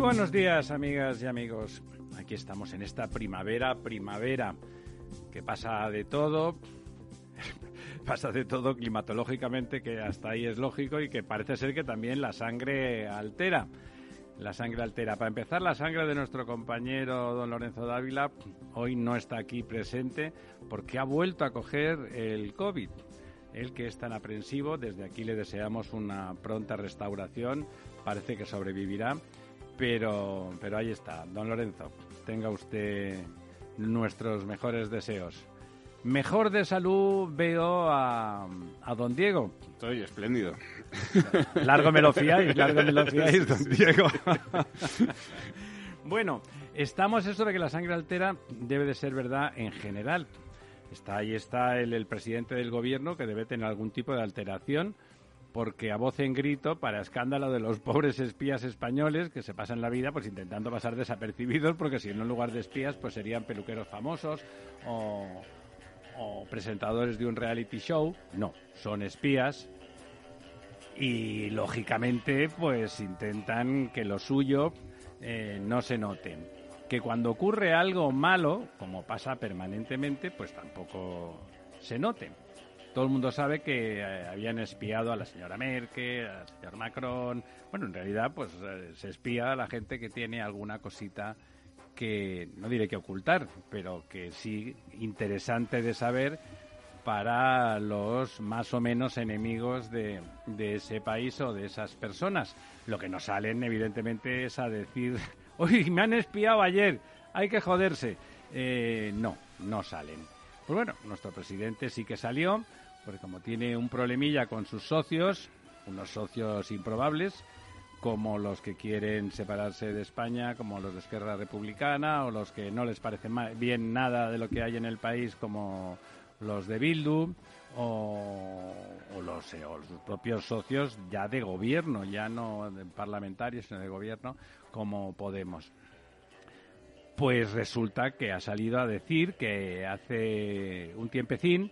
Buenos días, amigas y amigos. Aquí estamos en esta primavera, primavera, que pasa de todo, pasa de todo climatológicamente, que hasta ahí es lógico y que parece ser que también la sangre altera. La sangre altera. Para empezar, la sangre de nuestro compañero don Lorenzo Dávila hoy no está aquí presente porque ha vuelto a coger el COVID. Él que es tan aprensivo, desde aquí le deseamos una pronta restauración, parece que sobrevivirá pero, pero ahí está, don Lorenzo. Tenga usted nuestros mejores deseos. Mejor de salud veo a, a don Diego. Estoy espléndido. Largo me lo fiáis, largo me lo fiáis, don Diego. bueno, estamos eso de que la sangre altera debe de ser verdad en general. Está ahí está el, el presidente del gobierno que debe tener algún tipo de alteración porque a voz en grito, para escándalo de los pobres espías españoles que se pasan la vida pues intentando pasar desapercibidos, porque si en lugar de espías pues serían peluqueros famosos o, o presentadores de un reality show. No, son espías y lógicamente pues intentan que lo suyo eh, no se note. Que cuando ocurre algo malo, como pasa permanentemente, pues tampoco se note todo el mundo sabe que eh, habían espiado a la señora Merkel, al señor Macron. Bueno, en realidad, pues eh, se espía a la gente que tiene alguna cosita que no diré que ocultar, pero que sí interesante de saber para los más o menos enemigos de, de ese país o de esas personas. Lo que no salen, evidentemente, es a decir, uy, me han espiado ayer, hay que joderse. Eh, no, no salen. Pues bueno, nuestro presidente sí que salió, porque como tiene un problemilla con sus socios, unos socios improbables, como los que quieren separarse de España, como los de Esquerra Republicana, o los que no les parece bien nada de lo que hay en el país, como los de Bildu, o, los, o sus propios socios ya de gobierno, ya no parlamentarios, sino de gobierno, como Podemos. Pues resulta que ha salido a decir que hace un tiempecín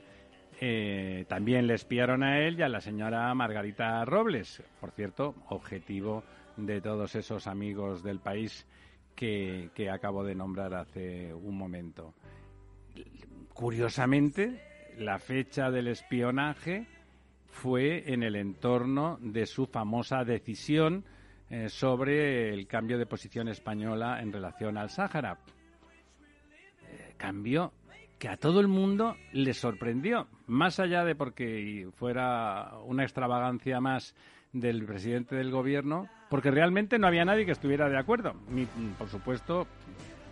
eh, también le espiaron a él y a la señora Margarita Robles, por cierto, objetivo de todos esos amigos del país que, acabo de nombrar hace un momento. Curiosamente, la fecha del espionaje fue en el entorno de su famosa decisión eh, sobre el cambio de posición española en relación al Sáhara. Eh, cambio que a todo el mundo le sorprendió, más allá de porque fuera una extravagancia más del presidente del gobierno, porque realmente no había nadie que estuviera de acuerdo. Ni, por supuesto,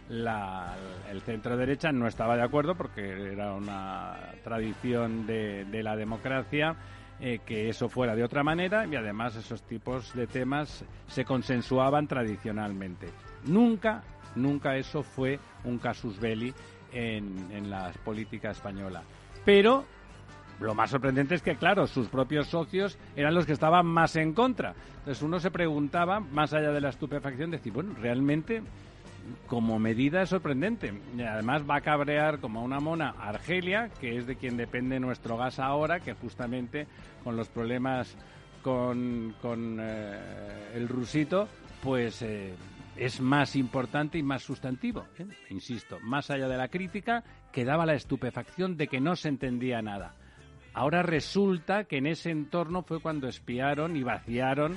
la, el centro derecha no estaba de acuerdo porque era una tradición de, de la democracia eh, que eso fuera de otra manera y además esos tipos de temas se consensuaban tradicionalmente. Nunca, nunca eso fue un casus belli en, en la política española. Pero lo más sorprendente es que, claro, sus propios socios eran los que estaban más en contra. Entonces uno se preguntaba, más allá de la estupefacción, decir, bueno, realmente como medida es sorprendente. Y además va a cabrear como una mona Argelia, que es de quien depende nuestro gas ahora, que justamente con los problemas con, con eh, el rusito, pues eh, es más importante y más sustantivo. ¿eh? Insisto, más allá de la crítica, quedaba la estupefacción de que no se entendía nada. Ahora resulta que en ese entorno fue cuando espiaron y vaciaron,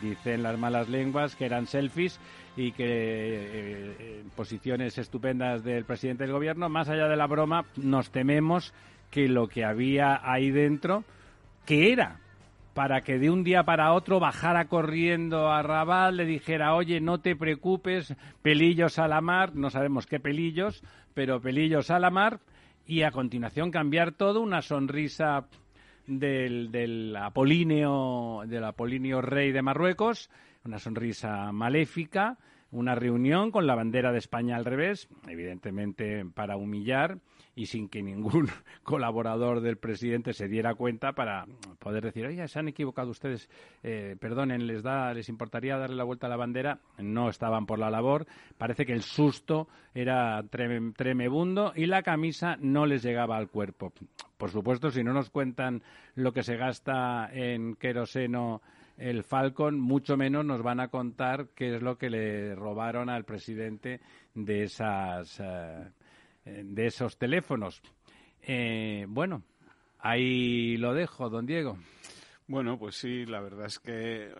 dicen las malas lenguas, que eran selfies y que eh, posiciones estupendas del presidente del gobierno, más allá de la broma, nos tememos que lo que había ahí dentro, que era para que de un día para otro bajara corriendo a Rabat, le dijera, oye, no te preocupes, pelillos a la mar, no sabemos qué pelillos, pero pelillos a la mar, y a continuación cambiar todo, una sonrisa del, del Apolíneo, del Apolíneo rey de Marruecos, una sonrisa maléfica, una reunión con la bandera de España al revés, evidentemente para humillar y sin que ningún colaborador del presidente se diera cuenta para poder decir, oye, se han equivocado ustedes, eh, perdonen, les da, les importaría darle la vuelta a la bandera, no estaban por la labor, parece que el susto era tremebundo y la camisa no les llegaba al cuerpo. Por supuesto, si no nos cuentan lo que se gasta en queroseno el Falcon, mucho menos nos van a contar qué es lo que le robaron al presidente de esas eh, de esos teléfonos. Eh, bueno, ahí lo dejo, don Diego. Bueno, pues sí, la verdad es que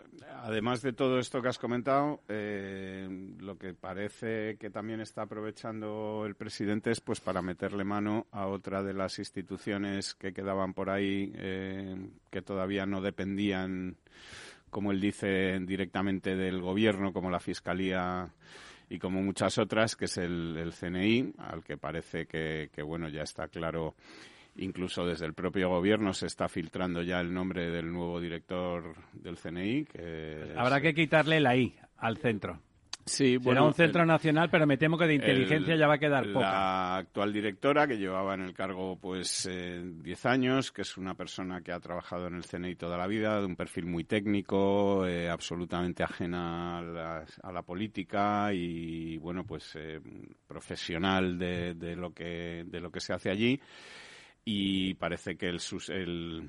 además de todo esto que has comentado, eh, lo que parece que también está aprovechando el presidente es pues para meterle mano a otra de las instituciones que quedaban por ahí que todavía no dependían como él dice, directamente del gobierno, como la Fiscalía y como muchas otras, que es el, CNI, al que parece que, que, bueno, ya está claro, incluso desde el propio gobierno se está filtrando ya el nombre del nuevo director del CNI. Que Habrá que quitarle la I al centro. Sí, Será un centro nacional, pero me temo que de inteligencia ya va a quedar poco. La actual directora, que llevaba en el cargo pues 10 eh, años, que es una persona que ha trabajado en el CNI toda la vida, de un perfil muy técnico, eh, absolutamente ajena a la, política y, bueno, pues eh, profesional de, de, lo que, de lo que se hace allí y parece que el,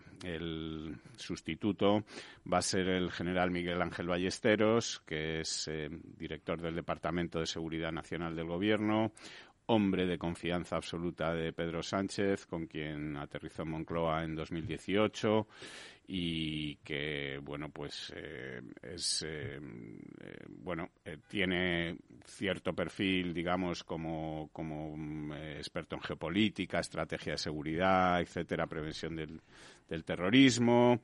sustituto va a ser el general Miguel Ángel Ballesteros, que es eh, director del Departamento de Seguridad Nacional del Gobierno, hombre de confianza absoluta de Pedro Sánchez, con quien aterrizó en Moncloa en 2018 y que bueno pues eh, es eh, eh, bueno tiene cierto perfil digamos como como mm, experto en geopolítica estrategia de seguridad etcétera prevención del, del terrorismo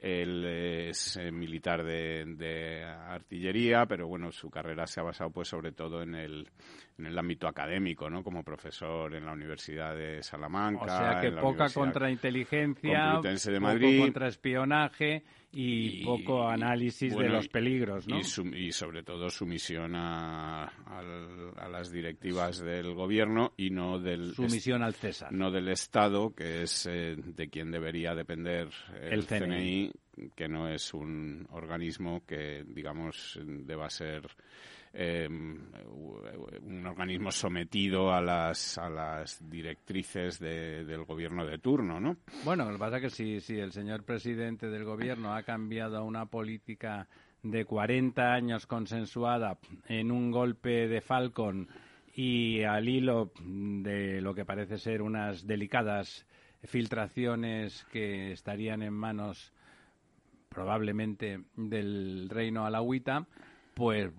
él es militar de, de, artillería pero bueno su carrera se ha basado pues sobre todo en el en el ámbito académico, ¿no? Como profesor en la Universidad de Salamanca. O sea que poca contrainteligencia, de Madrid, poco contraespionaje y, poco análisis de los peligros, ¿no? Y, sobre todo sumisión a, a, las directivas del gobierno y no del... Sumisión al César. No del Estado, que es eh, de quien debería depender el, CNI, que no es un organismo que, digamos, deba ser eh, un organismo sometido a las, a las directrices del gobierno de turno, ¿no? Bueno, lo que pasa es que si, si el señor presidente del gobierno ha cambiado una política de 40 años consensuada en un golpe de Falcon y al hilo de lo que parece ser unas delicadas filtraciones que estarían en manos probablemente del reino alawita, pues,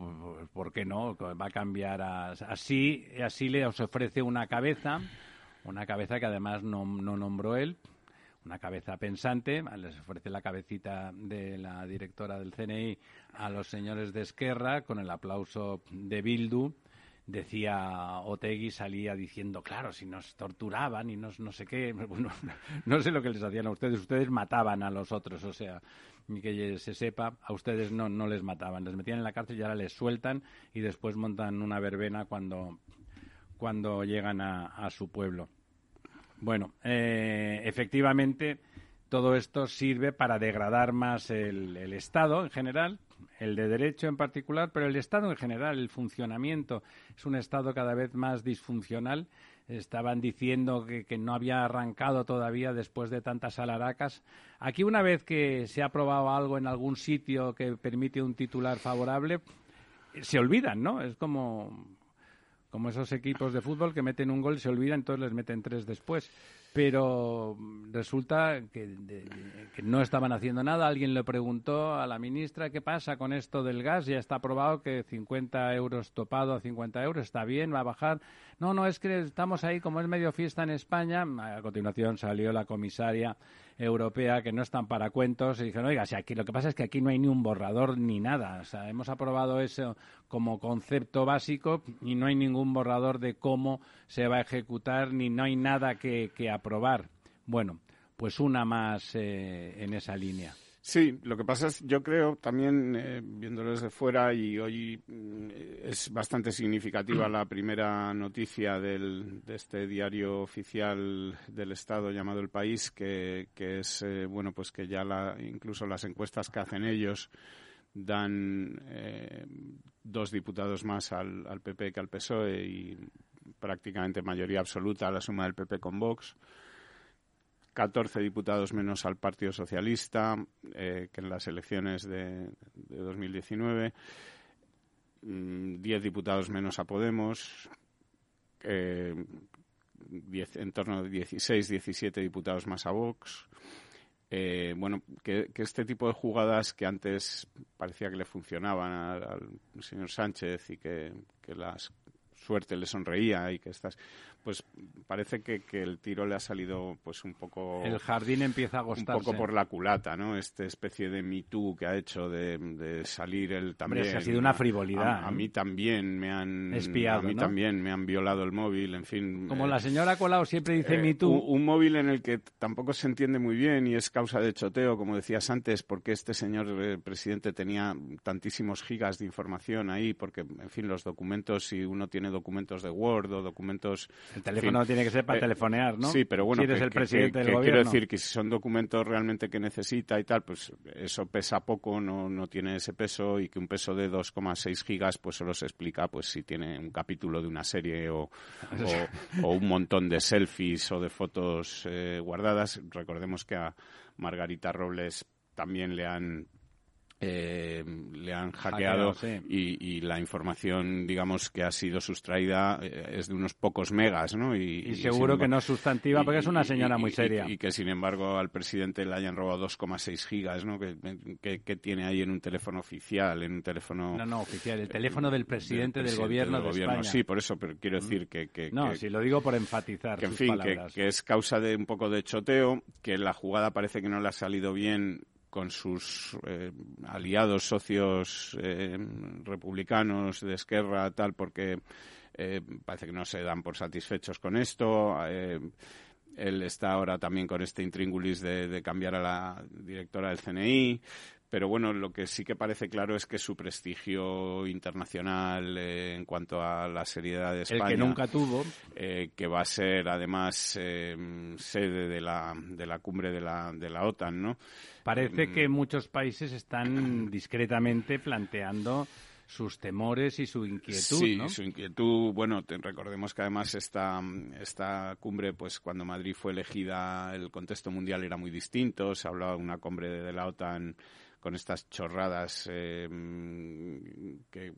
¿por qué no? Va a cambiar así, así le os ofrece una cabeza, una cabeza que además no, no nombró él, una cabeza pensante, les ofrece la cabecita de la directora del CNI a los señores de Esquerra con el aplauso de Bildu. Decía Otegui, salía diciendo, claro, si nos torturaban y nos no sé qué, no sé lo que les hacían a ustedes, ustedes mataban a los otros, o sea, ni que se sepa, a ustedes no, no les mataban, les metían en la cárcel y ahora les sueltan y después montan una verbena cuando, cuando llegan a, su pueblo. Bueno, eh, efectivamente, todo esto sirve para degradar más el Estado en general, el de derecho en particular, pero el Estado en general, el funcionamiento, es un Estado cada vez más disfuncional estaban diciendo que, no había arrancado todavía después de tantas alaracas. Aquí una vez que se ha aprobado algo en algún sitio que permite un titular favorable, se olvidan, ¿no? Es como, como esos equipos de fútbol que meten un gol, se olvidan, entonces les meten tres después pero resulta que, no estaban haciendo nada. Alguien le preguntó a la ministra qué pasa con esto del gas. Ya está aprobado que 50 euros topado a 50 euros está bien, va a bajar. No, no, es que estamos ahí, como es medio fiesta en España. A continuación salió la comisaria europea que no están para cuentos y dijeron, oiga, si aquí lo que pasa es que aquí no hay ni un borrador ni nada. O sea, hemos aprobado eso como concepto básico y no hay ningún borrador de cómo se va a ejecutar ni no hay nada que, que aprobar. Bueno, pues una más en esa línea. Sí, lo que pasa es, yo creo, también eh, viéndolo desde fuera, y hoy mm, es bastante significativa la primera noticia del, de este diario oficial del Estado llamado El País, que, que es, eh, bueno, pues que ya la, incluso las encuestas que hacen ellos dan eh, dos diputados más al, al PP que al PSOE y prácticamente mayoría absoluta a la suma del PP con Vox. 14 diputados menos al Partido Socialista eh, que en las elecciones de, 2019, 10 mm, diputados menos a Podemos, eh, en torno a 16, 17 diputados más a Vox. Eh, bueno, que, este tipo de jugadas que antes parecía que le funcionaban al, señor Sánchez y que, que la suerte le sonreía y que estas pues parece que, que, el tiro le ha salido pues un poco... El jardín empieza a agostarse. Un poco por la culata, ¿no? Esta especie de Me Too que ha hecho de, salir el también... ha sido una frivolidad. A, mí también me han... Espiado, A mí también me han violado el móvil, en fin... Como la señora Colau siempre dice eh, Me Too. Un, móvil en el que tampoco se entiende muy bien y es causa de choteo, como decías antes, porque este señor eh, presidente tenía tantísimos gigas de información ahí, porque, en fin, los documentos, si uno tiene documentos de Word o documentos el teléfono tiene que ser para eh, telefonear, ¿no? Sí, pero bueno, si eres el presidente del gobierno. quiero decir que si son documentos realmente que necesita y tal, pues eso pesa poco, no, no tiene ese peso y que un peso de 2,6 gigas pues solo se explica pues si tiene un capítulo de una serie o, o, un montón de selfies o de fotos eh, guardadas. Recordemos que a Margarita Robles también le han eh, le han hackeado, y, la información, digamos, que ha sido sustraída eh, es de unos pocos megas, ¿no? Y, seguro que no es sustantiva porque es una señora muy seria. Y, que, sin embargo, al presidente le hayan robado 2,6 gigas, ¿no? Que, que, tiene ahí en un teléfono oficial, en un teléfono... No, no, oficial, el teléfono del presidente del, gobierno de España. Sí, por eso, pero quiero decir que... que no, si lo digo por enfatizar Que, en fin, que es causa de un poco de choteo, que la jugada parece que no le ha salido bien con sus eh, aliados socios eh, republicanos de Esquerra, tal, porque eh, parece que no se dan por satisfechos con esto. él está ahora también con este intríngulis de, cambiar a la directora del CNI. Pero bueno, lo que sí que parece claro es que su prestigio internacional eh, en cuanto a la seriedad de España. El que nunca tuvo. Eh, que va a ser además eh, sede de la, de la cumbre de la, de la OTAN, ¿no? Parece mm. que muchos países están discretamente planteando sus temores y su inquietud, sí, su inquietud. Bueno, recordemos que además esta, esta cumbre, pues cuando Madrid fue elegida, el contexto mundial era muy distinto. Se hablaba de una cumbre de la OTAN con estas chorradas eh, que,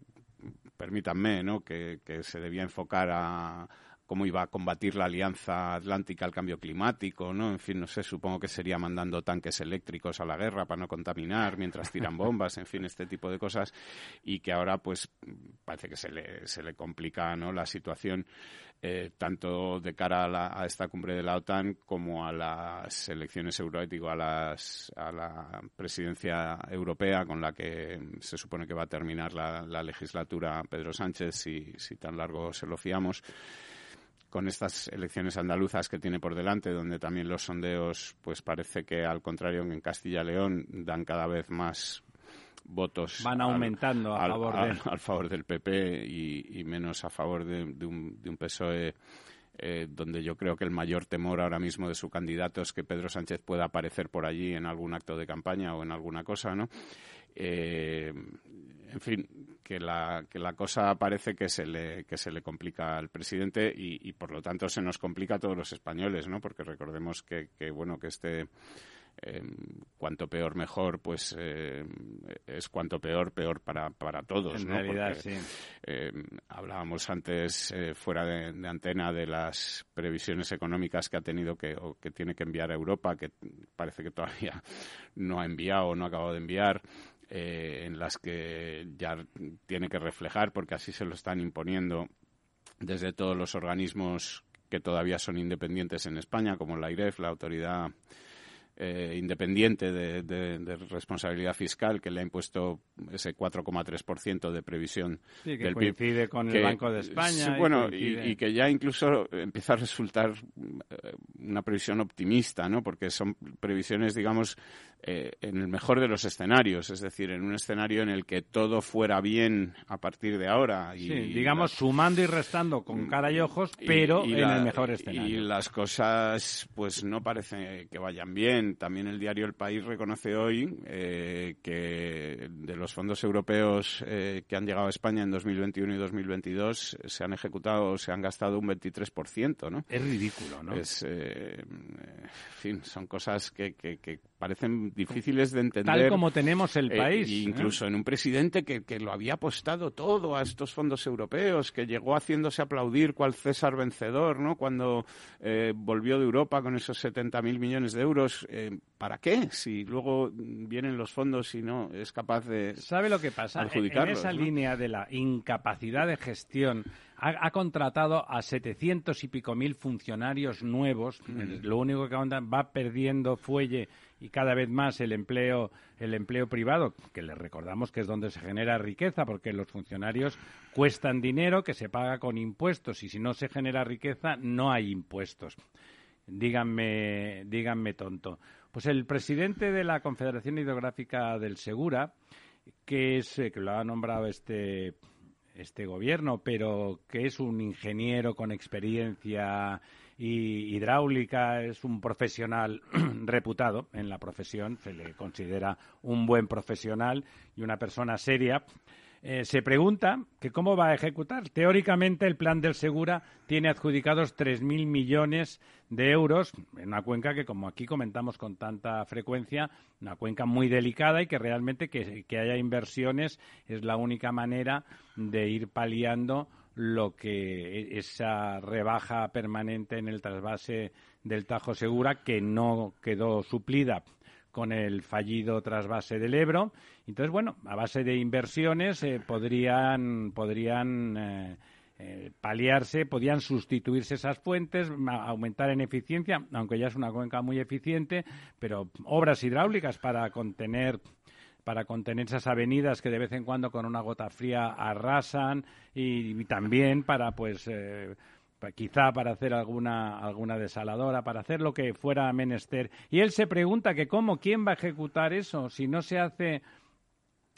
permítanme, ¿no? Que, que se debía enfocar a, cómo iba a combatir la Alianza Atlántica al cambio climático, ¿no? En fin, no sé, supongo que sería mandando tanques eléctricos a la guerra para no contaminar mientras tiran bombas, en fin, este tipo de cosas, y que ahora, pues, parece que se le, se le complica, ¿no? La situación, eh, tanto de cara a, esta cumbre de la OTAN como a las elecciones euroéticas, a, las, a la presidencia europea con la que se supone que va a terminar la, la legislatura Pedro Sánchez, si, si tan largo se lo fiamos con estas elecciones andaluzas que tiene por delante, donde también los sondeos, pues parece que al contrario en Castilla y León dan cada vez más votos van aumentando al, a favor al, favor del PP y, menos a favor de, un, de un, PSOE eh, donde yo creo que el mayor temor ahora mismo de su candidato es que Pedro Sánchez pueda aparecer por allí en algún acto de campaña o en alguna cosa, ¿no? Eh, en fin, que la, que la cosa parece que se le, que se le complica al presidente y, por lo tanto se nos complica a todos los españoles, ¿no? Porque recordemos que, que bueno, que este eh, cuanto peor mejor, pues eh, es cuanto peor peor para, para todos. En realidad, sí. Eh, hablábamos antes fuera de, de, antena de las previsiones económicas que ha tenido que o que tiene que enviar a Europa, que parece que todavía no ha enviado o no ha acabado de enviar. Eh, en las que ya tiene que reflejar, porque así se lo están imponiendo desde todos los organismos que todavía son independientes en España, como la IREF, la Autoridad eh, independiente de, responsabilidad fiscal que le ha impuesto ese 4,3% de previsión sí, que del coincide con el Banco de España. bueno, y, que ya incluso empieza a resultar eh, una previsión optimista, ¿no? Porque son previsiones, digamos, eh, en el mejor de los escenarios, es decir, en un escenario en el que todo fuera bien a partir de ahora. Y, digamos, sumando y restando con cara y ojos, pero en el mejor escenario. Y las cosas, pues no parece que vayan bien. También el diario El País reconoce hoy eh, que de los fondos europeos eh, que han llegado a España en 2021 y 2022 se han ejecutado, se han gastado un 23%, ¿no? Es ridículo, ¿no? Es, en fin, son cosas que, que, que parecen difíciles de entender. Tal como tenemos el eh, país. incluso en un presidente que, que, lo había apostado todo a estos fondos europeos, que llegó haciéndose aplaudir cual César vencedor, ¿no? Cuando eh, volvió de Europa con esos 70.000 millones de euros. Eh, ¿Para qué? Si luego vienen los fondos y no es capaz de. ¿Sabe lo que pasa? En esa línea de la incapacidad de gestión ha, contratado a 700 y pico mil funcionarios nuevos. Lo único que va perdiendo fuelle y cada vez más el empleo, el empleo privado, que les recordamos que es donde se genera riqueza, porque los funcionarios cuestan dinero que se paga con impuestos y si no se genera riqueza no hay impuestos. Díganme, díganme tonto. Pues el presidente de la Confederación Hidrográfica del Segura, que es eh, que lo ha nombrado este este gobierno, pero que es un ingeniero con experiencia y hidráulica, es un profesional reputado en la profesión, se le considera un buen profesional y una persona seria. Eh, se pregunta que cómo va a ejecutar. Teóricamente, el plan del Segura tiene adjudicados 3.000 millones de euros en una cuenca que, como aquí comentamos con tanta frecuencia, una cuenca muy delicada y que realmente que, que haya inversiones es la única manera de ir paliando lo que e, esa rebaja permanente en el trasvase del Tajo Segura que no quedó suplida con el fallido trasvase del Ebro. Entonces, bueno, a base de inversiones eh, podrían, podrían eh, eh, paliarse, podían sustituirse esas fuentes, aumentar en eficiencia, aunque ya es una cuenca muy eficiente, pero obras hidráulicas para contener para contener esas avenidas que de vez en cuando con una gota fría arrasan y, también para pues quizá para hacer alguna, alguna desaladora, para hacer lo que fuera menester. Y él se pregunta que cómo, quién va a ejecutar eso si no se hace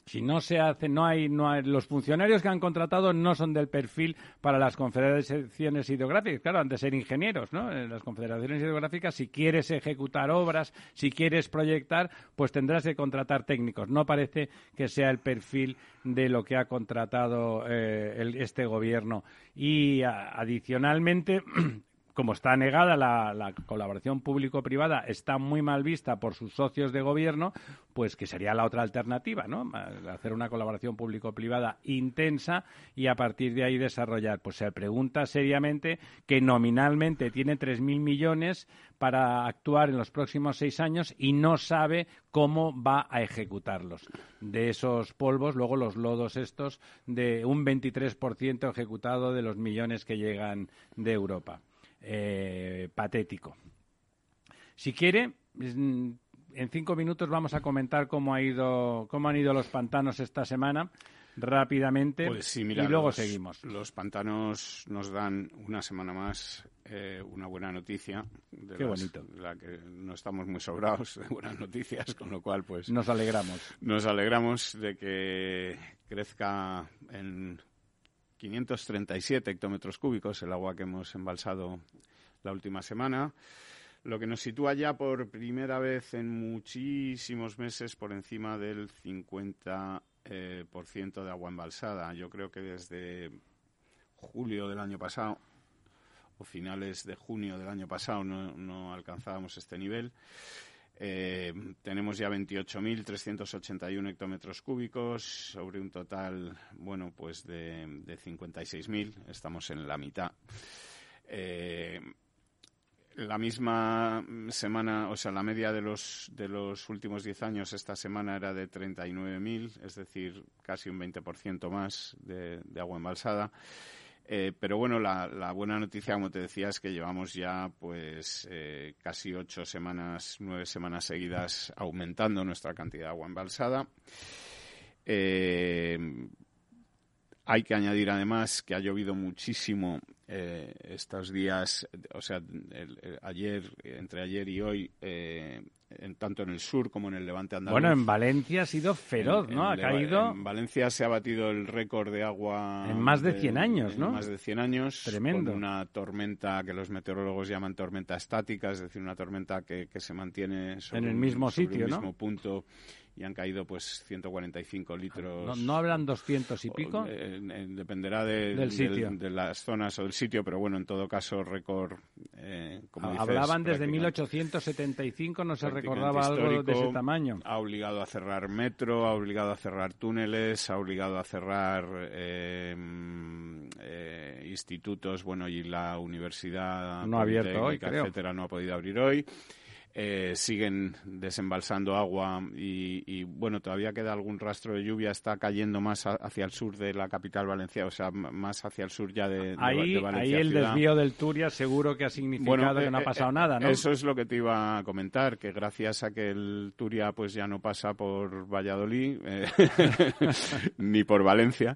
si no se hace, no hay, no hay, los funcionarios que han contratado no son del perfil para las confederaciones hidrográficas. Claro, de ser ingenieros, ¿no? En las confederaciones hidrográficas, si quieres ejecutar obras, si quieres proyectar, pues tendrás que contratar técnicos. No parece que sea el perfil de lo que ha contratado eh, este gobierno. Y adicionalmente, como está negada la, colaboración público-privada, está muy mal vista por sus socios de gobierno, pues que sería la otra alternativa, ¿no? Hacer una colaboración público-privada intensa y a partir de ahí desarrollar. Pues se pregunta seriamente que nominalmente tiene 3.000 millones para actuar en los próximos seis años y no sabe cómo va a ejecutarlos. De esos polvos, luego los lodos estos de un 23% ejecutado de los millones que llegan de Europa. Eh, patético. Si quiere, en cinco minutos vamos a comentar cómo ha ido, cómo han ido los pantanos esta semana rápidamente pues y luego seguimos. Los pantanos nos dan una semana más eh, una buena noticia. De Qué bonito. La que no estamos muy sobrados de buenas noticias, con lo cual pues... Nos alegramos. Nos alegramos de que crezca en 537 hectómetros cúbicos el agua que hemos embalsado la última semana, lo que nos sitúa ya por primera vez en muchísimos meses por encima del 50% eh, por ciento de agua embalsada. Yo creo que desde julio del año pasado o finales de junio del año pasado no, no alcanzábamos este nivel. Eh, tenemos ya 28.381 hectómetros cúbicos sobre un total, bueno, pues de, de 56.000. Estamos en la mitad. Eh, la misma semana, o sea, la media de los, de los últimos 10 años esta semana era de 39.000, es decir, casi un 20% más de, de agua embalsada. Eh, pero bueno, la, buena noticia, como te decía, es que llevamos ya pues eh, casi ocho semanas, nueve semanas seguidas aumentando nuestra cantidad de agua embalsada. Eh, hay que añadir además que ha llovido muchísimo estos días, o sea, ayer, entre ayer y hoy, en, tanto en el sur como en el levante andaluz. Bueno, en Valencia ha sido feroz, ¿no? ha caído... En Valencia se ha batido el récord de agua... En más de 100 años, ¿no? En más de 100 años. Tremendo. Con una tormenta que los meteorólogos llaman tormenta estática, es decir, una tormenta que, se mantiene en el mismo sitio, el mismo punto y han caído pues 155 litros. ¿No, hablan 200 y pico? dependerá de, del sitio. De, las zonas o del sitio, pero bueno, en todo caso, récord. Eh, como Hablaban desde 1875, no se recordaba algo de ese tamaño. Ha obligado a cerrar metro, ha obligado a cerrar túneles, ha obligado a cerrar eh, eh, institutos, bueno, y la universidad. No ha abierto hoy, etcétera, no ha podido abrir hoy. Eh, siguen desembalsando agua y, bueno, todavía queda algún rastro de lluvia, está cayendo más hacia el sur de la capital valenciana, o sea, más hacia el sur ya de, ahí, Valencia. Ahí el desvío del Turia seguro que ha significado que no ha eh, pasado eh, nada, ¿no? Eso es lo que te iba a comentar, que gracias a que el Turia pues ya no pasa por Valladolid ni por Valencia,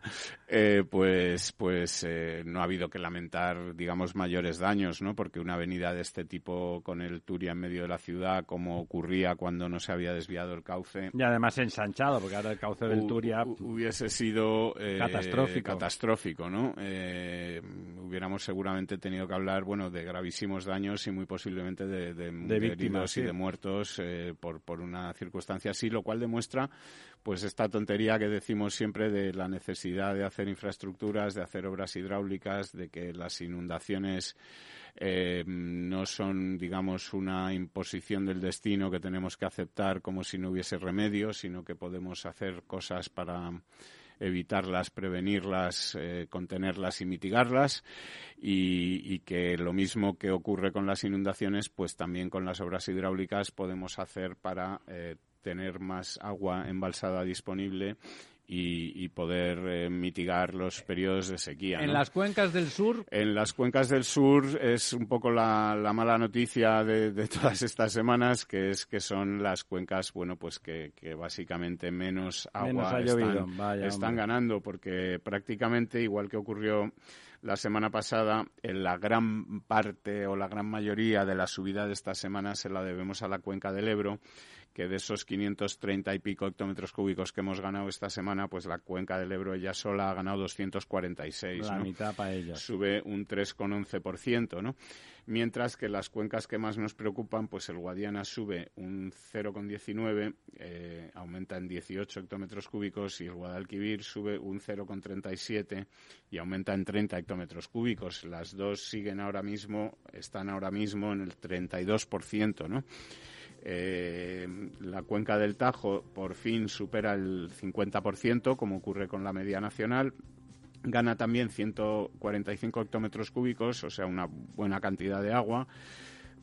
pues pues no ha habido que lamentar, digamos, mayores daños, ¿no? Porque una avenida de este tipo con el Turia en medio de la ciudad como ocurría cuando no se había desviado el cauce. Y además ensanchado, porque ahora el cauce del Turia hubiese sido eh, catastrófico. catastrófico, ¿no? Eh, hubiéramos seguramente tenido que hablar, bueno, de gravísimos daños y muy posiblemente de, de, víctimas y de muertos eh, por, por una circunstancia así, lo cual demuestra pues esta tontería que decimos siempre de la necesidad de hacer infraestructuras, de hacer obras hidráulicas, de que las inundaciones eh, no son, digamos, una imposición del destino que tenemos que aceptar como si no hubiese remedio, sino que podemos hacer cosas para evitarlas, prevenirlas, eh, contenerlas y mitigarlas. Y, que lo mismo que ocurre con las inundaciones, pues también con las obras hidráulicas podemos hacer para eh, tener más agua embalsada disponible y, poder eh, mitigar los periodos de sequía. ¿En las cuencas del sur? En las cuencas del sur es un poco la, mala noticia de, todas estas semanas, que es que son las cuencas, bueno, pues que, básicamente menos agua están, ganando, porque prácticamente, igual que ocurrió la semana pasada, en la gran parte o la gran mayoría de la subida de esta semana se la debemos a la cuenca del Ebro que de esos 530 y pico hectómetros cúbicos que hemos ganado esta semana, pues la cuenca del Ebro ella sola ha ganado 246. La mitad para ella. Sube un 3,11%, ¿no? Mientras que las cuencas que más nos preocupan, pues el Guadiana sube un 0,19, eh, aumenta en 18 hectómetros cúbicos, y el Guadalquivir sube un 0,37 y aumenta en 30 hectómetros cúbicos. Las dos siguen ahora mismo, están ahora mismo en el 32%, ¿no? Eh, la cuenca del Tajo por fin supera el 50%, como ocurre con la media nacional. Gana también 145 hectómetros cúbicos, o sea, una buena cantidad de agua,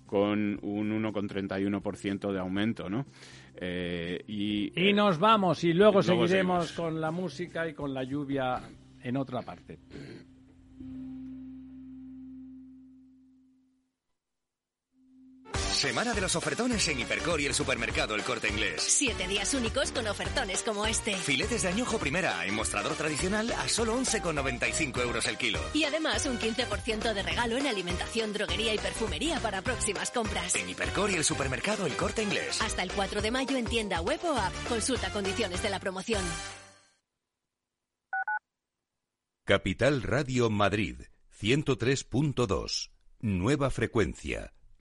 con un 1,31% de aumento, ¿no? Eh, y, y, nos vamos, y luego, seguiremos con la música y con la lluvia en otra parte. Semana de los ofertones en Hipercor y el supermercado El Corte Inglés. Siete días únicos con ofertones como este. Filetes de añojo primera en mostrador tradicional a solo 11,95 euros el kilo. Y además un 15% de regalo en alimentación, droguería y perfumería para próximas compras. En Hipercor y el supermercado El Corte Inglés. Hasta el 4 de mayo en tienda web o app. Consulta condiciones de la promoción. Capital Radio Madrid, 103.2. Nueva frecuencia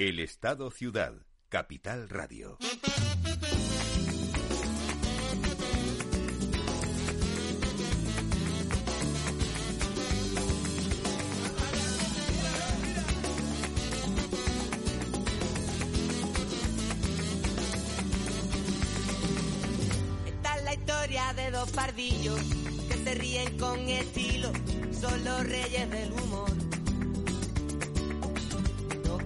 El Estado Ciudad, Capital Radio. Esta es la historia de dos pardillos que se ríen con estilo, son los reyes del humor.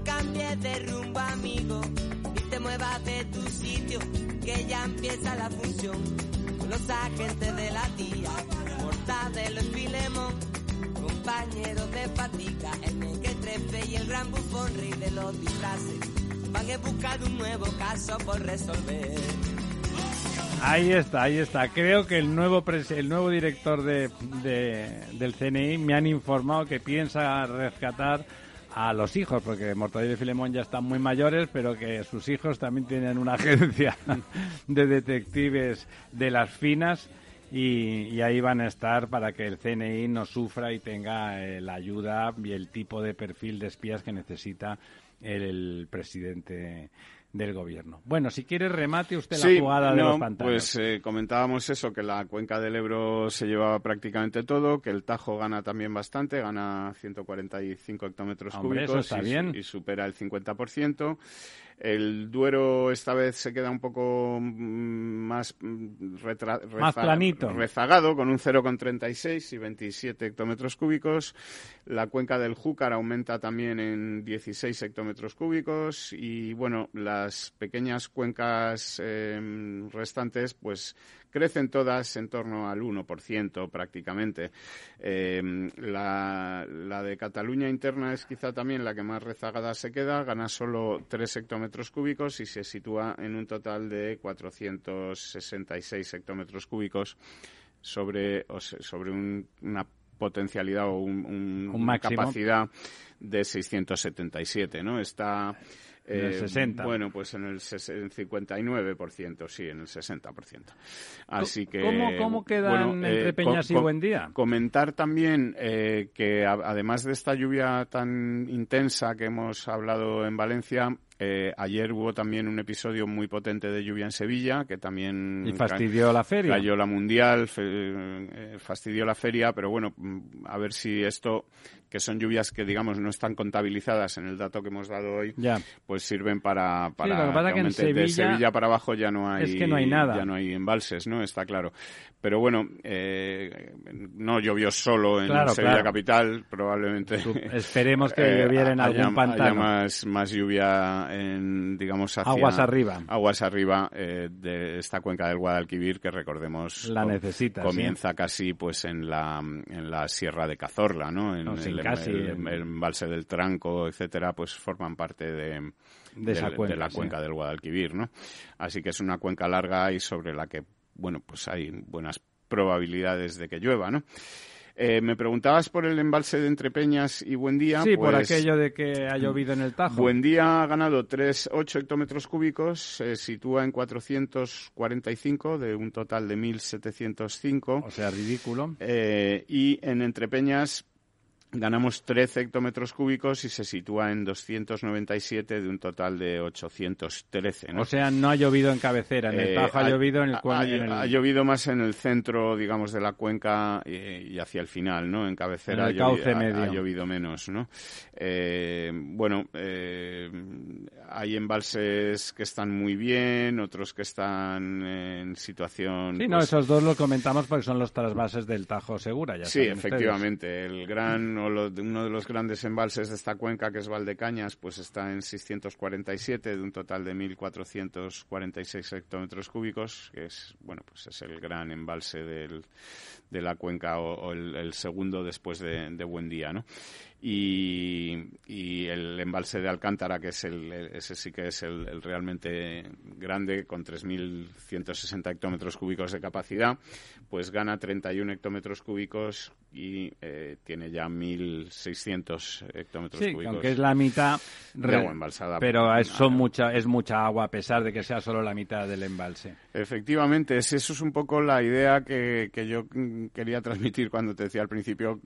Cambies de rumbo, amigo, y te muevas de tu sitio, que ya empieza la función. Los agentes de la tía, Mortadelo y Filemón, compañeros de fatiga, el mequetrefe y el gran bufón, rey de los disfraces, van a buscar un nuevo caso por resolver. Ahí está, ahí está. Creo que el nuevo pres- el nuevo director de, de- del CNI me han informado que piensa rescatar a los hijos, porque Mortadelo y Filemón ya están muy mayores, pero que sus hijos también tienen una agencia de detectives de las finas y, ahí van a estar para que el CNI no sufra y tenga eh, la ayuda y el tipo de perfil de espías que necesita el presidente del gobierno. Bueno, si quiere remate usted la jugada de no, los pantanos. Pues eh, comentábamos eso, que la cuenca del Ebro se llevaba prácticamente todo, que el Tajo gana también bastante, gana 145 hectómetros Hombre, eso cúbicos está y, su- bien. y supera el 50%. El Duero esta vez se queda un poco mm, más mm, Más planito. rezagado, con un 0,36 y 27 hectómetros cúbicos. La cuenca del Júcar aumenta también en 16 hectómetros cúbicos y, bueno, las pequeñas cuencas eh, restantes, pues crecen todas en torno al 1% prácticamente. Eh, la, la de Cataluña interna es quizá también la que más rezagada se queda, gana solo 3 hectómetros cúbicos y se sitúa en un total de 466 hectómetros cúbicos sobre, o sobre un- una potencialidad o un, un- Un una capacidad de 677, ¿no? Está En el eh, 60. Bueno, pues en el ses- en 59%, sí, en el 60%. Así que ¿Cómo, cómo quedan bueno, eh, entre Peñas y co- Buendía? Comentar también eh, que a- además de esta lluvia tan intensa que hemos hablado en Valencia, eh, ayer hubo también un episodio muy potente de lluvia en Sevilla, que también Y fastidió la feria. cayó la mundial, fe- eh, fastidió la feria, pero bueno, mm, a ver si esto, que son lluvias que digamos no están contabilizadas en el dato que hemos dado hoy, Ya. pues sirven para, para lo que pasa que en de Sevilla- para abajo ya no hay Es que no hay nada. ya no hay embalses, ¿no? Está claro. Pero bueno, eh, no llovió solo en Claro, Sevilla claro. capital, probablemente. Esperemos que eh, lloviera en haya- algún pantano. haya más, más lluvia en, digamos, hacia... Aguas arriba. Aguas arriba eh, de esta cuenca del Guadalquivir, que recordemos... La necesita, sí. Comienza casi pues en la, en la Sierra de Cazorla, ¿no? En No, el, casi, el- el embalse del Tranco, etcétera, pues forman parte de, De esa del- cuenca, la sí. cuenca del Guadalquivir, ¿no? Así que es una cuenca larga y sobre la que, bueno, pues hay buenas probabilidades de que llueva, ¿no? Eh, me preguntabas por el embalse de Entrepeñas y Buendía. Sí, por pues, aquello de que ha llovido en el Tajo. Buendía ha ganado 3,8 hectómetros cúbicos, se sitúa en 445 de un total de 1.705. O sea, ridículo. Eh, y en Entrepeñas ganamos 13 hectómetros cúbicos y se sitúa en 297 de un total de 813. ¿no? O sea, no ha llovido en cabecera. En el Eh, Tajo ha, llovido en el, ha- ha- en el- ha llovido más en el centro, digamos, de la cuenca y hacia el final, ¿no? En cabecera En el ha llovi- cauce ha- medio. ha llovido menos, ¿no? Eh, bueno, eh, hay embalses que están muy bien, otros que están en situación. Sí, no, pues, esos dos los comentamos porque son los trasvases del Tajo Segura, ya Sí, ustedes. efectivamente. El gran, o lo- uno de los grandes embalses de esta cuenca, que es Valdecañas, pues está en 647 de un total de 1.446 hectómetros cúbicos, que es, bueno, pues es el gran embalse de la cuenca o, el segundo después de, de Buendía, ¿no? Y, y el embalse de Alcántara, que es el, ese sí que es el, el realmente grande, con 3.160 hectómetros cúbicos de capacidad, pues gana 31 hectómetros cúbicos y eh, tiene ya 1.600 hectómetros Sí, cúbicos. aunque es la mitad, de re- agua embalsada. pero es, son mucha, es mucha agua a pesar de que sea solo la mitad del embalse. Efectivamente, es- eso es un poco la idea que, que yo quería transmitir cuando te decía al principio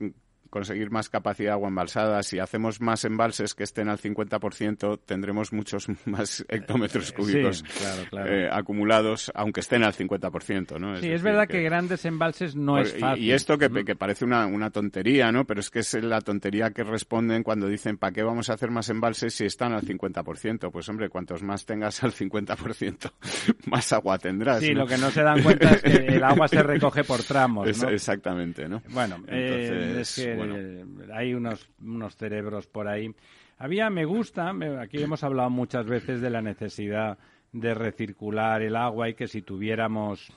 conseguir más capacidad de agua embalsada. Si hacemos más embalses que estén al 50%, tendremos muchos más hectómetros cúbicos Sí, claro, claro. eh, acumulados, aunque estén al 50%, ¿no? sí, es verdad que, grandes embalses no Por- es fácil. Y esto que, que parece una, una tontería, ¿no? Pero es que es la tontería que responden cuando dicen, ¿para qué vamos a hacer más embalses si están al 50%? Pues hombre, cuantos más tengas al 50%, más agua tendrás. Sí, ¿no? lo que no se dan cuenta es que el agua se recoge por tramos, Es- exactamente, ¿no? Bueno, eh, Entonces, es que eh, hay unos, unos cerebros por ahí. Había, me gusta, aquí hemos hablado muchas veces de la necesidad de recircular el agua y que si tuviéramos,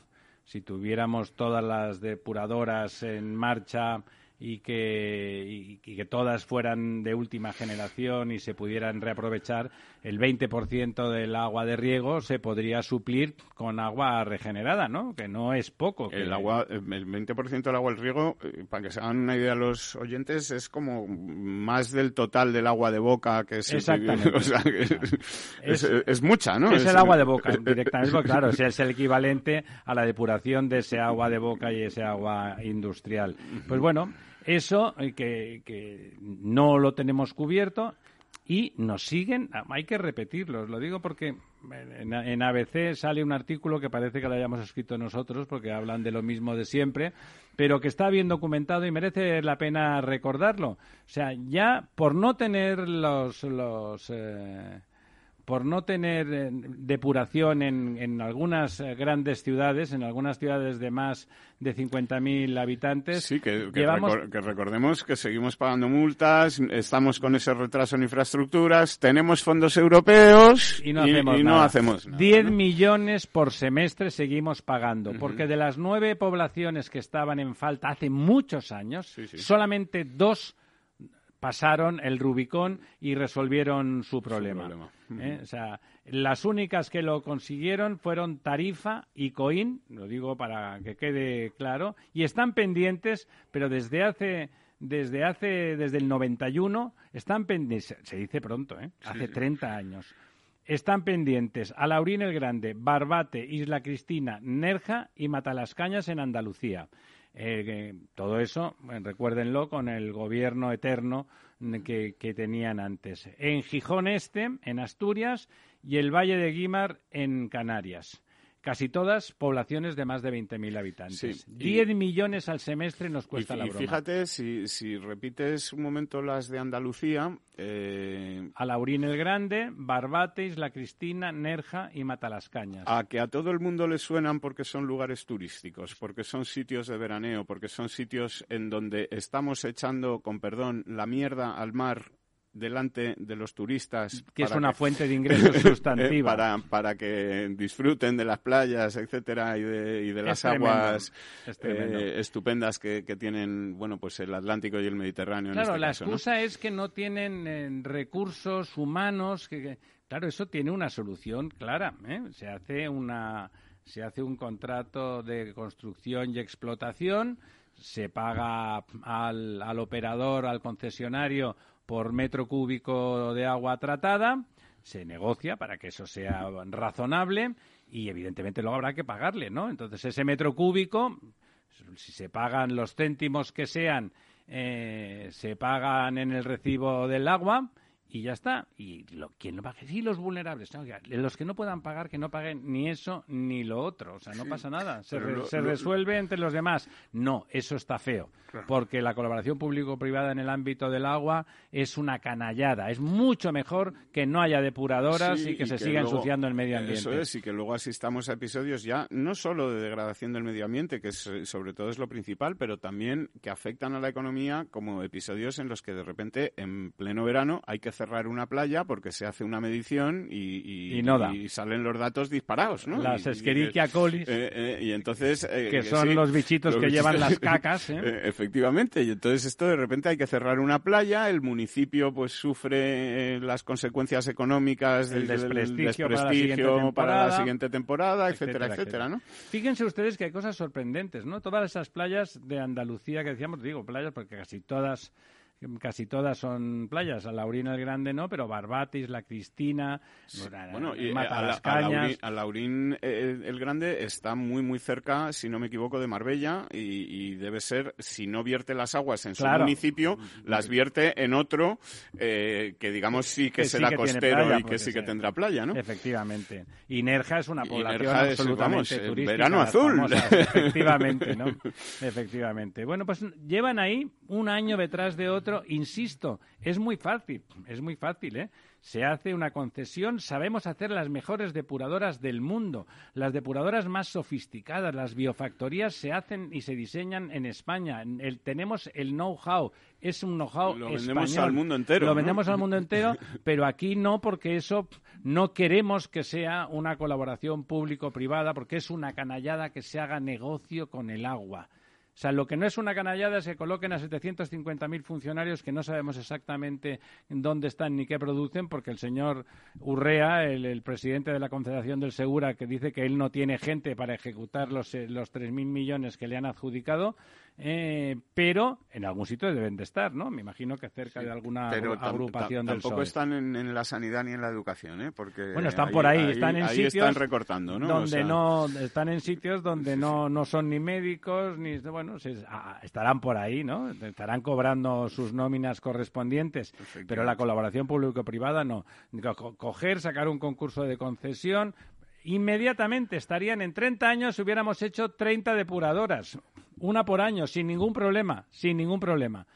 si tuviéramos todas las depuradoras en marcha y que, y que todas fueran de última generación y se pudieran reaprovechar, el 20% del agua de riego se podría suplir con agua regenerada, ¿no? Que no es poco. que- El agua, el 20% del agua del riego, eh, para que se hagan una idea los oyentes, es como más del total del agua de boca que se Exactamente. o sea, que es, Es- es- es mucha, ¿no? Es el agua de boca, directamente. porque, claro, es el equivalente a la depuración de ese agua de boca y ese agua industrial. Pues bueno, eso eh, que, que no lo tenemos cubierto y nos siguen, ah, hay que repetirlo, lo digo porque en, en ABC sale un artículo que parece que lo hayamos escrito nosotros porque hablan de lo mismo de siempre, pero que está bien documentado y merece la pena recordarlo. O sea, ya por no tener los... los eh, por no tener eh, depuración en, en algunas eh, grandes ciudades, en algunas ciudades de más de 50.000 habitantes, Sí, que, que llevamos recor- que recordemos que seguimos pagando multas, estamos con ese retraso en infraestructuras, tenemos fondos europeos y no hacemos y no nada. hacemos nada, 10 ¿no? millones por semestre seguimos pagando, porque de las nueve poblaciones que estaban en falta hace muchos años, Sí, sí. solamente dos pasaron el Rubicón y resolvieron su problema. problema. ¿eh? O sea, las únicas que lo consiguieron fueron Tarifa y Coín, lo digo para que quede claro, y están pendientes, pero desde hace desde hace desde el 91 están pendientes, se dice pronto, ¿eh? hace 30 años. Están pendientes a Laurín el Grande, Barbate, Isla Cristina, Nerja y Matalascañas en Andalucía. Eh, todo eso, eh, recuérdenlo, con el gobierno eterno que tenían antes. En Gijón Este, en Asturias, y el Valle de Guimar, en Canarias. Casi todas poblaciones de más de 20.000 habitantes. Sí, y- 10 millones al semestre nos Y, cuesta la y broma. fíjate, si, si repites un momento las de Andalucía, eh, A Laurín el Grande, Barbate, Isla Cristina, Nerja y Matalascañas. a que a todo el mundo le suenan porque son lugares turísticos, porque son sitios de veraneo, porque son sitios en donde estamos echando, con perdón, la mierda al mar delante de los turistas. que es una fuente de ingresos eh, sustantiva. para, para que disfruten de las playas, etcétera, y de, y de las aguas es eh, estupendas que, que tienen, bueno, pues el Atlántico y el Mediterráneo. en Claro, este la caso, ¿no? excusa es que no tienen eh, recursos humanos. Que, que- claro, eso tiene una solución clara. ¿eh? Se hace una se hace un contrato de construcción y explotación, se paga al, al operador, al concesionario por metro cúbico de agua tratada, se negocia para que eso sea razonable y evidentemente luego habrá que pagarle, ¿no? Entonces ese metro cúbico si se pagan los céntimos que sean, eh, se pagan en el recibo del agua y ya está. Y lo, ¿quién lo paga? Sí, los vulnerables. los que no puedan pagar, que no paguen ni eso ni lo otro. O sea, no pasa nada. Se, resuelve entre los demás. No, eso está feo. Porque la colaboración público-privada en el ámbito del agua es una canallada. Es mucho mejor que no haya depuradoras y que se siga ensuciando el medio ambiente. Eso es, y que luego asistamos a episodios ya no solo de degradación del medio ambiente, que es, sobre todo es lo principal, pero también que afectan a la economía como episodios en los que de repente en pleno verano hay que cerrar una playa porque se hace una medición y, y, salen los datos disparados, ¿no? Las Escherichia coli. Eh, eh, y entonces... Eh, que son los bichitos que llevan las cacas, Efectivamente, y entonces esto de repente hay que cerrar una playa, el municipio pues sufre las consecuencias económicas del, desprestigio, para, la siguiente temporada, etcétera, etcétera, ¿no? Fíjense ustedes que hay cosas sorprendentes, ¿no? Todas esas playas de Andalucía que decíamos, digo playas porque casi todas casi todas son playas. A Laurina el Grande no, pero Barbatis, La Cristina, bueno, y Mata a, las Cañas. A Laurín, eh, el Grande está muy, muy cerca, si no me equivoco, de Marbella y, debe ser, si no vierte las aguas en su municipio, las vierte en otro eh, que digamos sí que, será costero y que sí que tendrá playa, ¿no? Efectivamente. Y Nerja es una población absolutamente turística. Verano azul. efectivamente, ¿no? Efectivamente. Bueno, pues llevan ahí un año detrás de otro insisto, es muy fácil, es muy fácil, ¿eh? Se hace una concesión, sabemos hacer las mejores depuradoras del mundo, las depuradoras más sofisticadas, las biofactorías se hacen y se diseñan en España. tenemos el know-how, es un know-how Lo vendemos al mundo entero. Lo vendemos al mundo entero, pero aquí no, porque eso no queremos que sea una colaboración público-privada, porque es una canallada que se haga negocio con el agua. O sea, lo que no es una canallada es que coloquen a 750.000 funcionarios que no sabemos exactamente dónde están ni qué producen, porque el señor Urrea, el, presidente de la Confederación del Segura, que dice que él no tiene gente para ejecutar los, eh, los 3.000 millones que le han adjudicado, eh, pero en algún sitio deben de estar, ¿no? Me imagino que cerca de alguna agrupación del Tampoco están en, la sanidad ni en la educación, ¿eh? Porque bueno, están por ahí, están en sitios están recortando, ¿no? Donde no están en sitios donde no, no son ni médicos ni bueno, estarán por ahí, ¿no? Estarán cobrando sus nóminas correspondientes, pero la colaboración público-privada no. Coger, sacar un concurso de concesión, inmediatamente estarían en 30 años si hubiéramos hecho 30 depuradoras, una por año, sin ningún problema, sin ningún problema.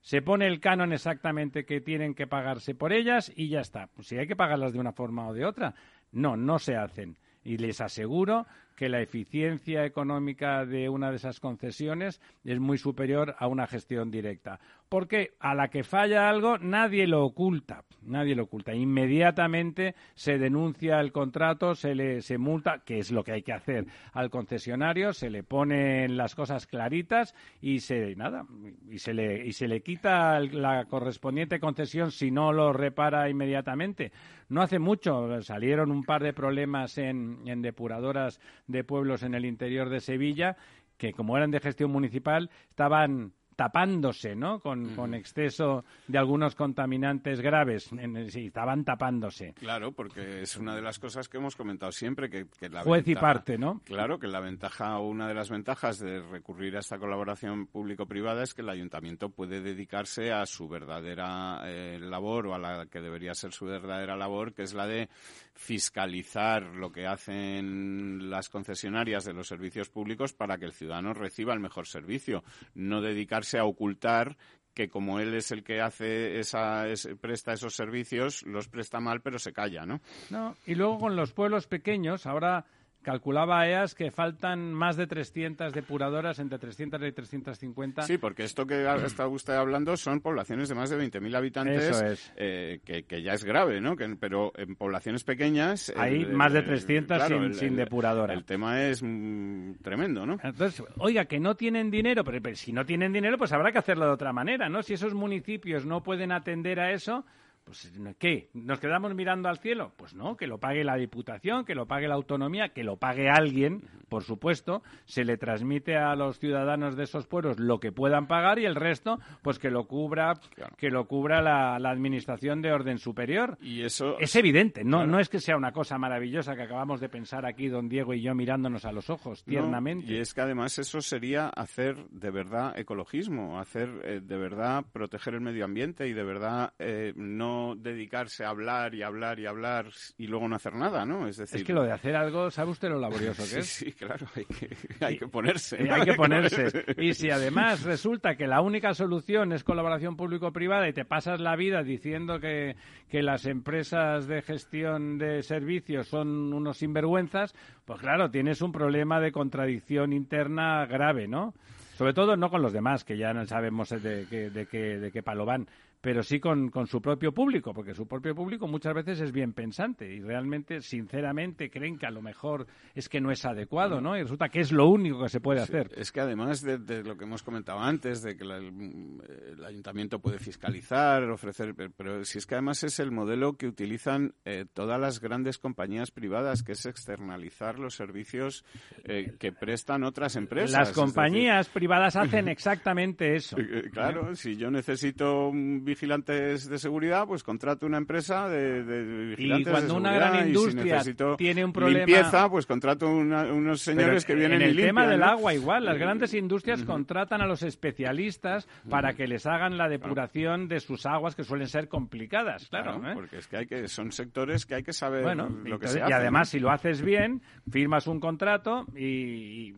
Se pone el canon exactamente que tienen que pagarse por ellas y ya está. Pues si hay que pagarlas de una forma o de otra, no, no se hacen. Y les aseguro que la eficiencia económica de una de esas concesiones es muy superior a una gestión directa. Porque a la que falla algo nadie lo oculta, nadie lo oculta. Inmediatamente se denuncia el contrato, se le se multa, que es lo que hay que hacer al concesionario, se le ponen las cosas claritas y se nada y se le y se le quita la correspondiente concesión si no lo repara inmediatamente. No hace mucho salieron un par de problemas en, en depuradoras de pueblos en el interior de Sevilla que como eran de gestión municipal estaban tapándose, ¿no? Con, exceso de algunos contaminantes graves. sí, estaban tapándose. Claro, porque es una de las cosas que hemos comentado siempre, que, la Juez y parte, ¿no? Claro, que la ventaja o una de las ventajas de recurrir a esta colaboración público-privada es que el ayuntamiento puede dedicarse a su verdadera eh, labor o a la que debería ser su verdadera labor, que es la de fiscalizar lo que hacen las concesionarias de los servicios públicos para que el ciudadano reciba el mejor servicio, no dedicarse a ocultar que como él es el que hace esa, presta esos servicios, los presta mal, pero se calla, ¿no? No, y luego con los pueblos pequeños, ahora Calculaba EAS que faltan más de 300 depuradoras, entre 300 y 350. Sí, porque esto que está usted hablando son poblaciones de más de 20.000 habitantes, eh, que, ya es grave, ¿no? Que, pero en poblaciones pequeñas... Hay más de 300 sin, sin, depuradora. El, tema es mm, tremendo, ¿no? Entonces, oiga, que no tienen dinero, pero, pero si no tienen dinero, pues habrá que hacerlo de otra manera, ¿no? Si esos municipios no pueden atender a eso pues, ¿qué? ¿Nos quedamos mirando al cielo? Pues no, que lo pague la Diputación, que lo pague la autonomía, que lo pague alguien, por supuesto. Se le transmite a los ciudadanos de esos pueblos lo que puedan pagar y el resto, pues que lo cubra, que lo cubra la, Administración de orden superior. Y eso es evidente, no, no es que sea una cosa maravillosa que acabamos de pensar aquí, don Diego y yo, mirándonos a los ojos tiernamente. y es que además eso sería hacer de verdad ecologismo, hacer eh, de verdad proteger el medio ambiente y de verdad eh, no no dedicarse a hablar y hablar y hablar y luego no hacer nada, ¿no? Es decir... Es que lo de hacer algo, ¿sabe usted lo laborioso que es? Sí, claro, hay que, hay que ponerse. Hay que ponerse. Y si además resulta que la única solución es colaboración público-privada y te pasas la vida diciendo que, que las empresas de gestión de servicios son unos sinvergüenzas, pues claro, tienes un problema de contradicción interna grave, ¿no? Sobre todo no con los demás, que ya no sabemos de, de, qué, de qué palo van, pero sí con, con, su propio público, porque su propio público muchas veces es bien pensante y realmente, sinceramente, creen que a lo mejor es que no es adecuado, ¿no? Y resulta que es lo único que se puede hacer. es que además de, de, lo que hemos comentado antes, de que la, el, el, ayuntamiento puede fiscalizar, ofrecer, pero si es que además es el modelo que utilizan eh, todas las grandes compañías privadas, que es externalizar los servicios eh, que prestan otras empresas. Las compañías decir... privadas hacen exactamente eso. claro, si yo necesito un vigilantes de seguridad, pues contrato una empresa de, de vigilantes Y cuando de una gran industria si tiene un problema... limpieza, pues contrato una, unos señores Pero que vienen en el y limpian. tema del ¿no? agua igual, las grandes industrias uh -huh. contratan a los especialistas uh -huh. para que les hagan la depuración de sus aguas que suelen ser complicadas, claro. claro ¿eh? Porque es que, hay que son sectores que hay que saber bueno, lo entonces, que se hace. Y además, si lo haces bien, firmas un contrato y, y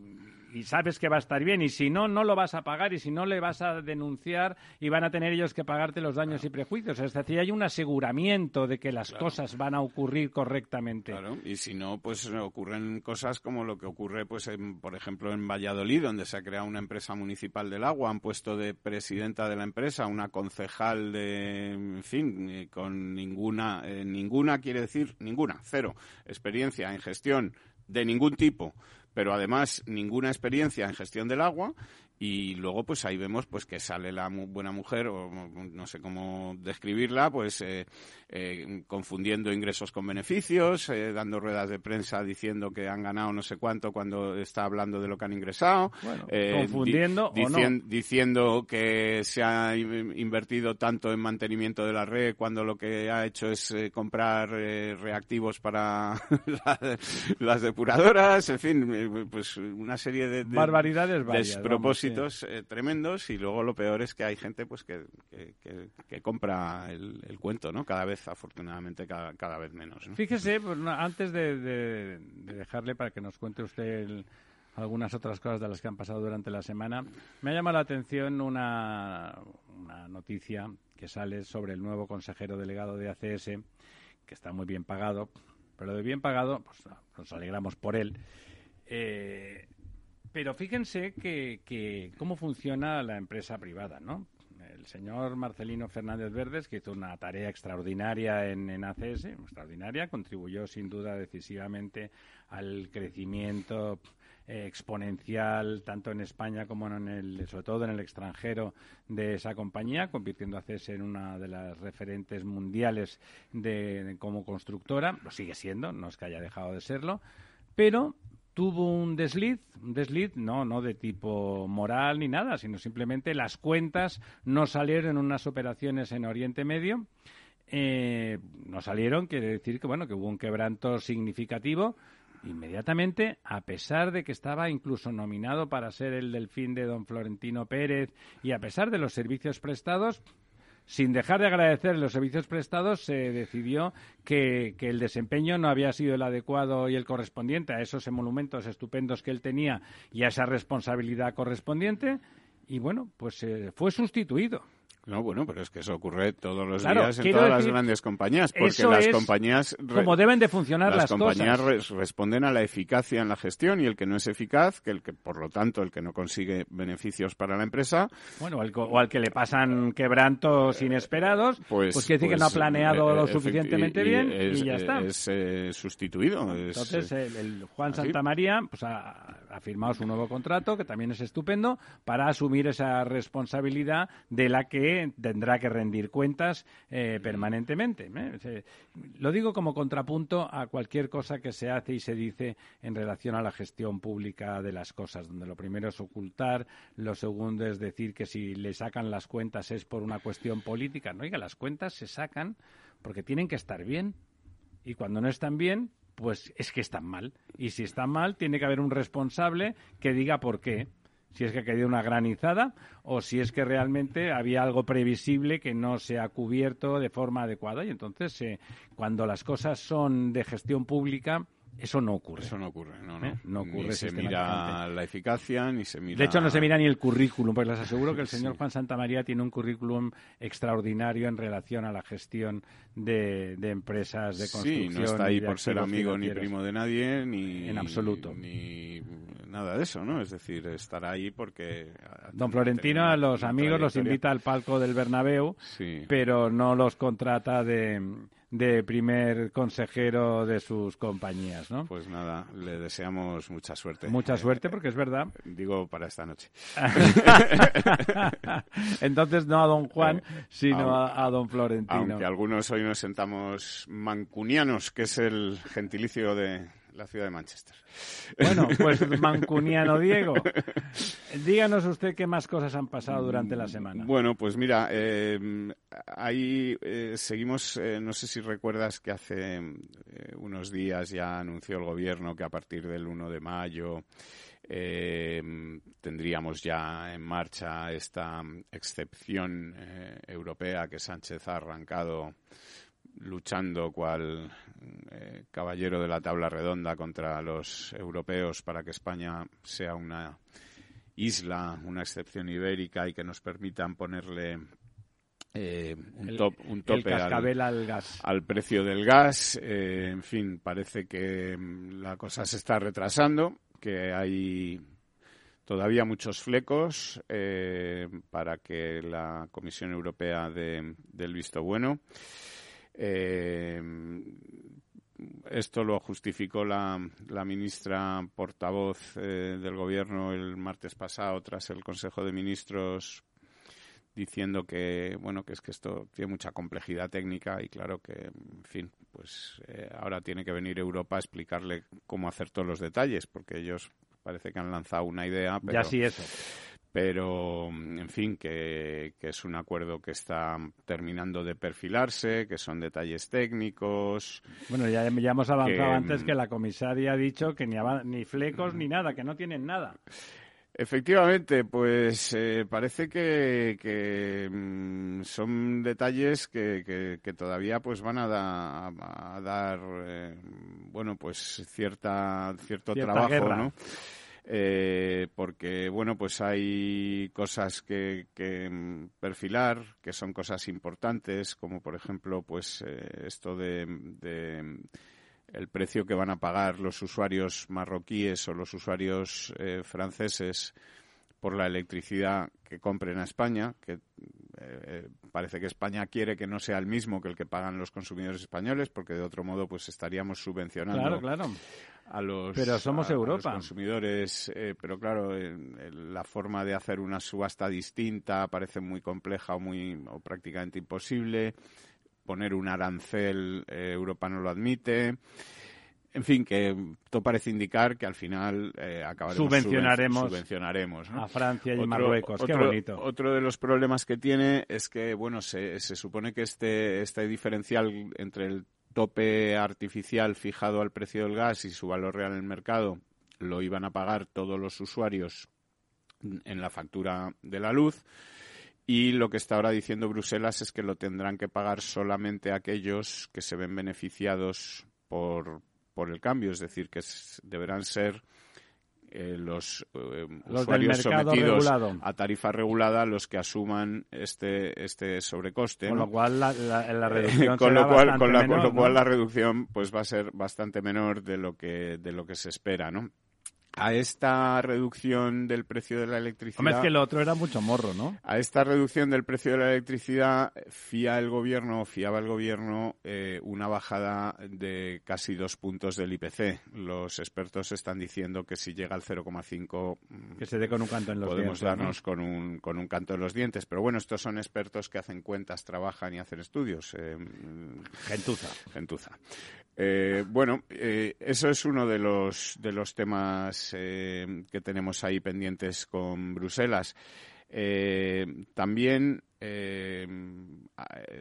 y sabes que va a estar bien y si no, no lo vas a pagar y si no le vas a denunciar y van a tener ellos que pagarte los daños claro. y prejuicios. Es decir, hay un aseguramiento de que las claro. cosas van a ocurrir correctamente. Claro, y si no, pues ocurren cosas como lo que ocurre, pues en, por ejemplo, en Valladolid, donde se ha creado una empresa municipal del agua, han puesto de presidenta de la empresa una concejal de, en fin, eh, con ninguna, eh, ninguna quiere decir ninguna, cero, experiencia en gestión de ningún tipo pero además ninguna experiencia en gestión del agua y luego pues ahí vemos pues que sale la mu buena mujer o no sé cómo describirla pues eh, eh, confundiendo ingresos con beneficios eh, dando ruedas de prensa diciendo que han ganado no sé cuánto cuando está hablando de lo que han ingresado bueno, confundiendo di o no. diciendo que se ha invertido tanto en mantenimiento de la red cuando lo que ha hecho es eh, comprar eh, reactivos para la, las depuradoras en fin pues una serie de, de barbaridades varias, despropósitos vamos, sí. eh, tremendos y luego lo peor es que hay gente pues que, que, que, que compra el, el, cuento, ¿no? Cada vez, afortunadamente, cada, cada vez menos. ¿no? Fíjese, pues, antes de, de, de, dejarle para que nos cuente usted algunas otras cosas de las que han pasado durante la semana, me ha llamado la atención una, una noticia que sale sobre el nuevo consejero delegado de ACS, que está muy bien pagado, pero de bien pagado, pues nos alegramos por él. Eh, pero fíjense que, cómo funciona la empresa privada, ¿no? El señor Marcelino Fernández Verdes, que hizo una tarea extraordinaria en, en ACS, extraordinaria, contribuyó sin duda decisivamente al crecimiento eh, exponencial tanto en España como en el, sobre todo en el extranjero de esa compañía, convirtiendo a ACS en una de las referentes mundiales de, como constructora. Lo sigue siendo, no es que haya dejado de serlo, pero tuvo un desliz, un desliz no, no de tipo moral ni nada, sino simplemente las cuentas no salieron en unas operaciones en Oriente Medio. Eh, no salieron, quiere decir que bueno que hubo un quebranto significativo inmediatamente, a pesar de que estaba incluso nominado para ser el delfín de don Florentino Pérez y a pesar de los servicios prestados, sin dejar de agradecer los servicios prestados, se decidió que, que, el desempeño no había sido el adecuado y el correspondiente a esos emolumentos estupendos que él tenía y a esa responsabilidad correspondiente. Y bueno, pues eh, fue sustituido. No, bueno, pero es que eso ocurre todos los claro, días en todas decir, las grandes compañías, porque las compañías como deben de funcionar las, las compañías cosas. Re responden a la eficacia en la gestión y el que no es eficaz, que el que por lo tanto el que no consigue beneficios para la empresa, bueno, el, o al que le pasan quebrantos inesperados, pues, pues quiere decir pues, que no ha planeado eh, lo suficientemente y, bien es, y ya está. Es eh, sustituido. Entonces es, el, el, Juan Santamaría pues ha, ha firmado su nuevo contrato, que también es estupendo, para asumir esa responsabilidad de la que tendrá que rendir cuentas eh, permanentemente. ¿eh? Lo digo como contrapunto a cualquier cosa que se hace y se dice en relación a la gestión pública de las cosas, donde lo primero es ocultar, lo segundo es decir que si le sacan las cuentas es por una cuestión política. No, oiga, las cuentas se sacan porque tienen que estar bien. Y cuando no están bien, pues es que están mal. Y si están mal, tiene que haber un responsable que diga por qué si es que ha caído una granizada o si es que realmente había algo previsible que no se ha cubierto de forma adecuada. Y entonces, eh, cuando las cosas son de gestión pública, eso no ocurre. Eso no ocurre, no, no. ¿Eh? No ocurre Ni se mira la eficacia, ni se mira... De hecho, no se mira ni el currículum, pues les aseguro que el señor Juan Santamaría tiene un currículum extraordinario en relación a la gestión de, de empresas de construcción. Sí, no está ahí por ser amigo ni primo de nadie, ni... En absoluto. Ni nada de eso, ¿no? Es decir, estará ahí porque... Don Florentino a los amigos los invita al palco del Bernabéu, Sí. pero no los contrata de, de primer consejero de sus compañías, ¿no? Pues nada, le deseamos mucha suerte. Mucha Eh, suerte porque es verdad. Digo, para esta noche. Entonces no a don Juan, Eh, sino a, a don Florentino. Aunque algunos hoy nos sentamos mancunianos, que es el gentilicio de la ciudad de Manchester. Bueno, pues mancuniano Diego, díganos usted qué más cosas han pasado durante la semana. Bueno, pues mira, eh, ahí eh, seguimos, eh, no sé si recuerdas que hace unos días ya anunció el gobierno que a partir del 1 de mayo eh, tendríamos ya en marcha esta excepción eh, europea que Sánchez ha arrancado luchando cual eh, caballero de la tabla redonda contra los europeos para que España sea una isla, una excepción ibérica y que nos permitan ponerle eh, un, El- top- un tope al, gas. al precio del gas. Eh, en fin, parece que mm, la cosa se está retrasando, que hay todavía muchos flecos eh, para que la Comisión Europea dé dé el visto bueno. Eh, esto lo justificó la, la ministra portavoz eh, del Gobierno el martes pasado tras el Consejo de Ministros diciendo que bueno que es que esto tiene mucha complejidad técnica y claro que en fin pues eh, ahora tiene que venir Europa a explicarle cómo hacer todos los detalles porque ellos parece que han lanzado una idea pero Ya sí eso. Pero en fin que, que es un acuerdo que está terminando de perfilarse que son detalles técnicos Bueno, ya, ya hemos avanzado Que, antes mm, que la comisaria ha dicho que ni, ni flecos ni nada, que no tienen nada. Efectivamente, pues eh, parece que, que, mm, son detalles que, que- que todavía pues van a, da- a dar eh, bueno pues cierta cierto Cierta trabajo, guerra. ¿no? Eh, porque bueno pues hay cosas que, que, mm, perfilar que son cosas importantes como por ejemplo pues eh, esto de, de el precio que van a pagar los usuarios marroquíes o los usuarios eh, franceses por la electricidad que compren a España, que eh, parece que España quiere que no sea el mismo que el que pagan los consumidores españoles, porque de otro modo pues estaríamos subvencionando Claro, claro. A los, Pero somos a- a Europa. los consumidores. eh, pero claro, en- en la forma de hacer una subasta distinta parece muy compleja o, muy, o prácticamente imposible. Poner un arancel, eh, Europa no lo admite. En fin, que todo parece indicar que al final eh, acabaremos subven- Subvencionaremos. A Francia y Otro- Marruecos. Qué otro- bonito. Otro de los problemas que tiene es que, bueno, se, se supone que este, este diferencial entre el tope artificial fijado al precio del gas y su valor real en el mercado lo iban a pagar todos los usuarios en la factura de la luz. Y lo que está ahora diciendo Bruselas es que lo tendrán que pagar solamente aquellos que se ven beneficiados por, por el cambio, es decir, que deberán ser eh, los, eh, Los usuarios sometidos regulado. a tarifa regulada los que asuman este, este sobrecoste. Con ¿no? lo cual la, la- la reducción con lo cual, con, la- con menor, lo cual la reducción pues va a ser bastante menor de lo que de lo que se espera, ¿no? A esta reducción del precio de la electricidad Hombre, es que lo otro era mucho morro, ¿no? a esta reducción del precio de la electricidad fía el gobierno, fiaba el gobierno eh, una bajada de casi dos puntos del IPC. Los expertos están diciendo que si llega al 0,5 mm, Que se dé con un canto en los podemos dientes, ¿no? darnos con un, con un canto en los dientes. Pero bueno, estos son expertos que hacen cuentas, trabajan y hacen estudios. eh, Gentuza. gentuza. Eh, bueno, eh, eso es uno de los, temas eh, que tenemos ahí pendientes con Bruselas. También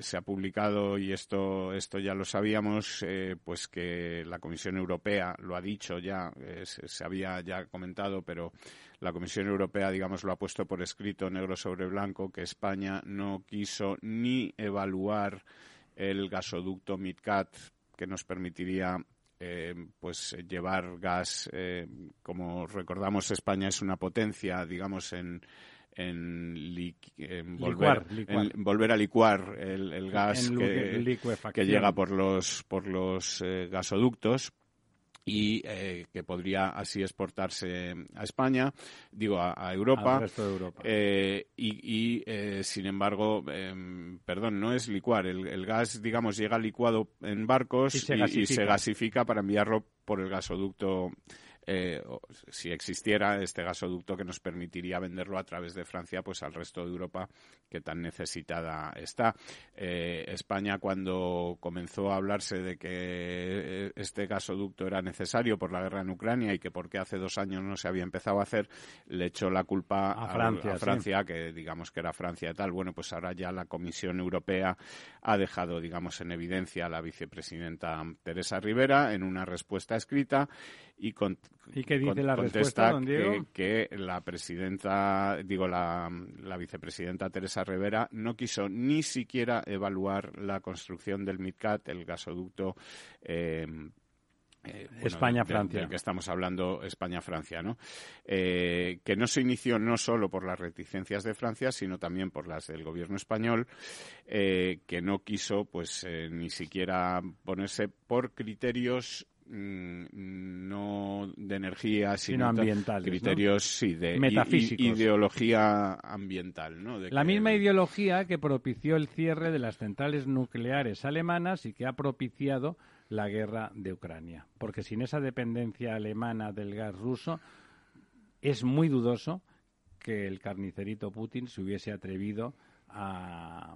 se ha publicado y esto esto ya lo sabíamos pues que la Comisión Europea lo ha dicho ya eh, se, había ya comentado pero la Comisión Europea digamos lo ha puesto por escrito negro sobre blanco que España no quiso ni evaluar el gasoducto MidCat que nos permitiría pues llevar gas como recordamos España es una potencia digamos en en, volver, a licuar el, gas que, llega por los, por los eh, gasoductos y eh, que podría así exportarse a España, digo, a, Europa. Eh, y, sin embargo, em, perdón, no es licuar. El, gas, digamos, llega licuado en barcos y se gasifica para enviarlo por el gasoducto eh, si existiera este gasoducto que nos permitiría venderlo a través de Francia pues al resto de Europa que tan necesitada está. Eh, España cuando comenzó a hablarse de que eh, este gasoducto era necesario por la guerra en Ucrania y que porque hace dos años no se había empezado a hacer, le echó la culpa a Francia, Francia que digamos que era Francia y tal. Bueno, pues ahora ya la Comisión Europea ha dejado, digamos, en evidencia a la vicepresidenta Teresa Rivera en una respuesta escrita y, con, qué dice la contesta que, la presidenta, digo, la, vicepresidenta Teresa Rivera no quiso ni siquiera evaluar la construcción del MidCat, el gasoducto eh, eh, España-Francia. Del que estamos hablando, España-Francia, ¿no? Eh, que no se inició no solo por las reticencias de Francia, sino también por las del gobierno español, que no quiso, pues, ni siquiera ponerse por criterios no de energía, sino, ambientales, criterios de metafísicos. ideología ambiental. ¿no? la misma ideología que propició el cierre de las centrales nucleares alemanas y que ha propiciado la guerra de Ucrania. Porque sin esa dependencia alemana del gas ruso, es muy dudoso que el carnicerito Putin se hubiese atrevido a,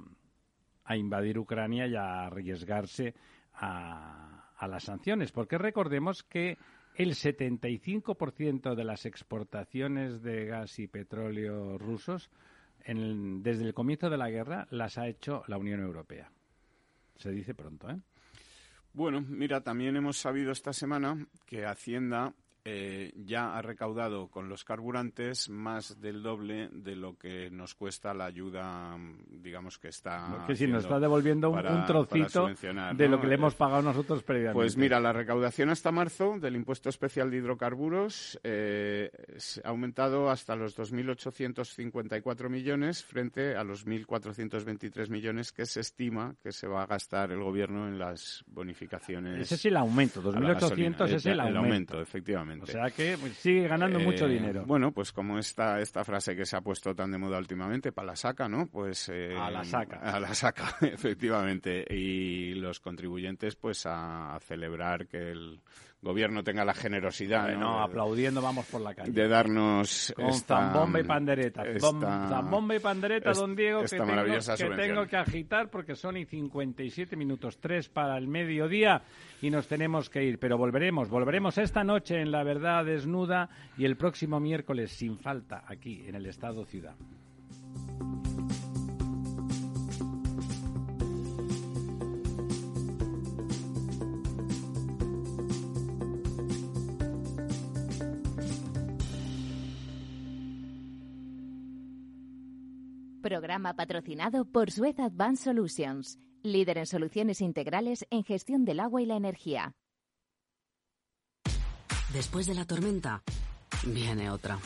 a invadir Ucrania y a arriesgarse a a las sanciones, porque recordemos que el 75% de las exportaciones de gas y petróleo rusos desde el comienzo de la guerra las ha hecho la Unión Europea. Se dice pronto, ¿eh? Bueno, mira, también hemos sabido esta semana que Hacienda eh, ya ha recaudado con los carburantes más del doble de lo que nos cuesta la ayuda, digamos que está. Que si nos está devolviendo un, trocito de lo que le hemos pagado nosotros previamente. Pues mira, la recaudación hasta marzo del impuesto especial de hidrocarburos eh, ha aumentado hasta los 2.854 millones frente a los 1.423 millones que se estima que se va a gastar el gobierno en las bonificaciones. Ese es el aumento, 2.800 es el, aumento, efectivamente. O sea que pues, sigue ganando mucho eh, dinero. Bueno, pues como esta, esta frase que se ha puesto tan de moda últimamente, para la saca, ¿no? Pues... Eh, a la saca. A la saca, efectivamente. Y los contribuyentes, pues a celebrar que el gobierno tenga la generosidad. ¿no? aplaudiendo vamos por la calle. De darnos. Con zambomba y pandereta. zambomba y pandereta, don Diego, que, tengo, que tengo que agitar porque son y 57 minutos, 3 para el mediodía y nos tenemos que ir. Pero volveremos, volveremos esta noche en La Verdad Desnuda y el próximo miércoles sin falta aquí en el Estado Ciudad. Programa patrocinado por Suez Advanced Solutions, líder en soluciones integrales en gestión del agua y la energía. Después de la tormenta, viene otra.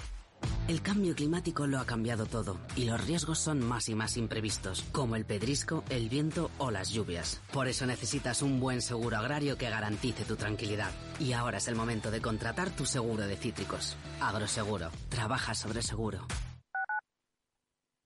El cambio climático lo ha cambiado todo y los riesgos son más y más imprevistos, como el pedrisco, el viento o las lluvias. Por eso necesitas un buen seguro agrario que garantice tu tranquilidad. Y ahora es el momento de contratar tu seguro de cítricos. Agroseguro. Trabaja sobre seguro.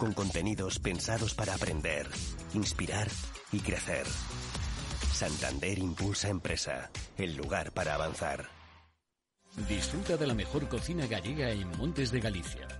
con contenidos pensados para aprender, inspirar y crecer. Santander Impulsa Empresa, el lugar para avanzar. Disfruta de la mejor cocina gallega en Montes de Galicia.